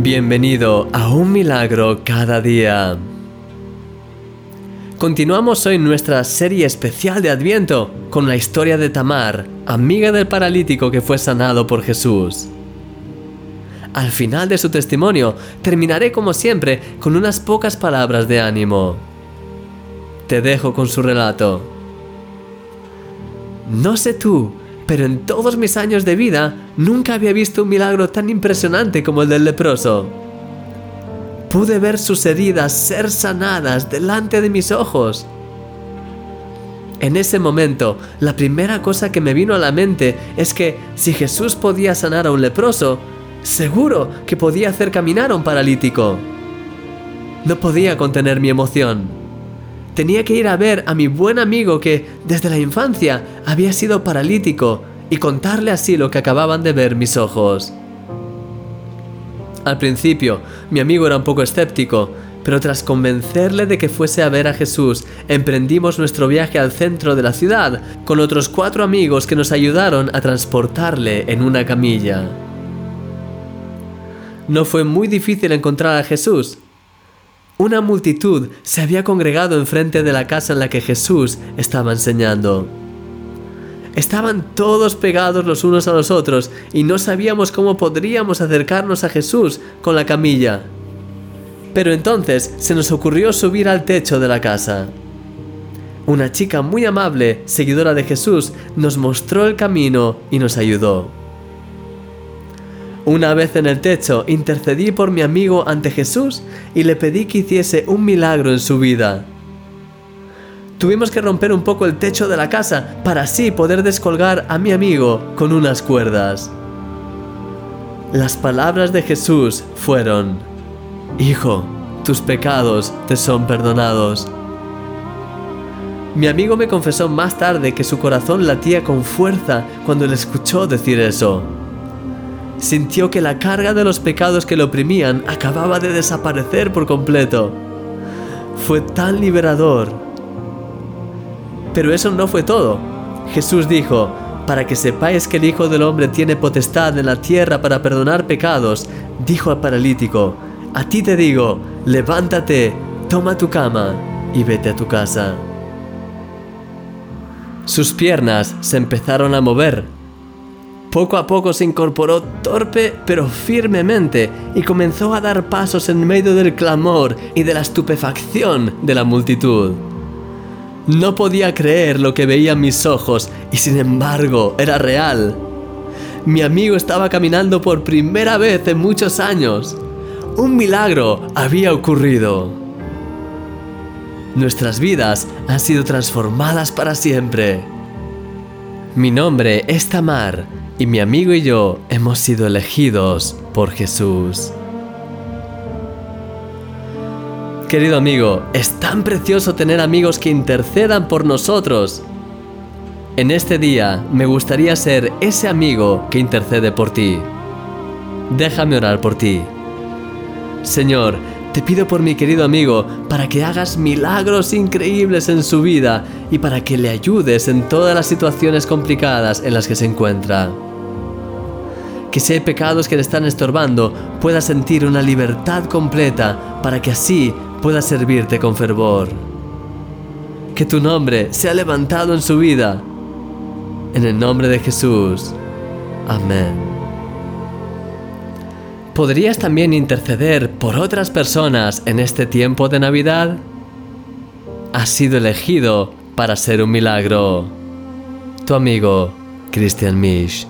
Bienvenido a un milagro cada día. Continuamos hoy nuestra serie especial de Adviento con la historia de Tamar, amiga del paralítico que fue sanado por Jesús. Al final de su testimonio terminaré como siempre con unas pocas palabras de ánimo. Te dejo con su relato. No sé tú, pero en todos mis años de vida nunca había visto un milagro tan impresionante como el del leproso. Pude ver sus heridas ser sanadas delante de mis ojos. En ese momento, la primera cosa que me vino a la mente es que si Jesús podía sanar a un leproso, seguro que podía hacer caminar a un paralítico. No podía contener mi emoción tenía que ir a ver a mi buen amigo que desde la infancia había sido paralítico y contarle así lo que acababan de ver mis ojos. Al principio, mi amigo era un poco escéptico, pero tras convencerle de que fuese a ver a Jesús, emprendimos nuestro viaje al centro de la ciudad con otros cuatro amigos que nos ayudaron a transportarle en una camilla. No fue muy difícil encontrar a Jesús, una multitud se había congregado enfrente de la casa en la que Jesús estaba enseñando. Estaban todos pegados los unos a los otros y no sabíamos cómo podríamos acercarnos a Jesús con la camilla. Pero entonces se nos ocurrió subir al techo de la casa. Una chica muy amable, seguidora de Jesús, nos mostró el camino y nos ayudó. Una vez en el techo, intercedí por mi amigo ante Jesús y le pedí que hiciese un milagro en su vida. Tuvimos que romper un poco el techo de la casa para así poder descolgar a mi amigo con unas cuerdas. Las palabras de Jesús fueron, Hijo, tus pecados te son perdonados. Mi amigo me confesó más tarde que su corazón latía con fuerza cuando le escuchó decir eso sintió que la carga de los pecados que lo oprimían acababa de desaparecer por completo. Fue tan liberador. Pero eso no fue todo. Jesús dijo, para que sepáis que el Hijo del Hombre tiene potestad en la tierra para perdonar pecados, dijo al paralítico, a ti te digo, levántate, toma tu cama y vete a tu casa. Sus piernas se empezaron a mover poco a poco se incorporó torpe pero firmemente y comenzó a dar pasos en medio del clamor y de la estupefacción de la multitud. No podía creer lo que veían mis ojos y sin embargo era real. Mi amigo estaba caminando por primera vez en muchos años. Un milagro había ocurrido. Nuestras vidas han sido transformadas para siempre. Mi nombre es Tamar y mi amigo y yo hemos sido elegidos por Jesús. Querido amigo, es tan precioso tener amigos que intercedan por nosotros. En este día me gustaría ser ese amigo que intercede por ti. Déjame orar por ti. Señor, te pido por mi querido amigo para que hagas milagros increíbles en su vida y para que le ayudes en todas las situaciones complicadas en las que se encuentra que si hay pecados que le están estorbando, pueda sentir una libertad completa para que así pueda servirte con fervor. Que tu nombre sea levantado en su vida. En el nombre de Jesús. Amén. ¿Podrías también interceder por otras personas en este tiempo de Navidad? Has sido elegido para ser un milagro. Tu amigo, Christian Misch.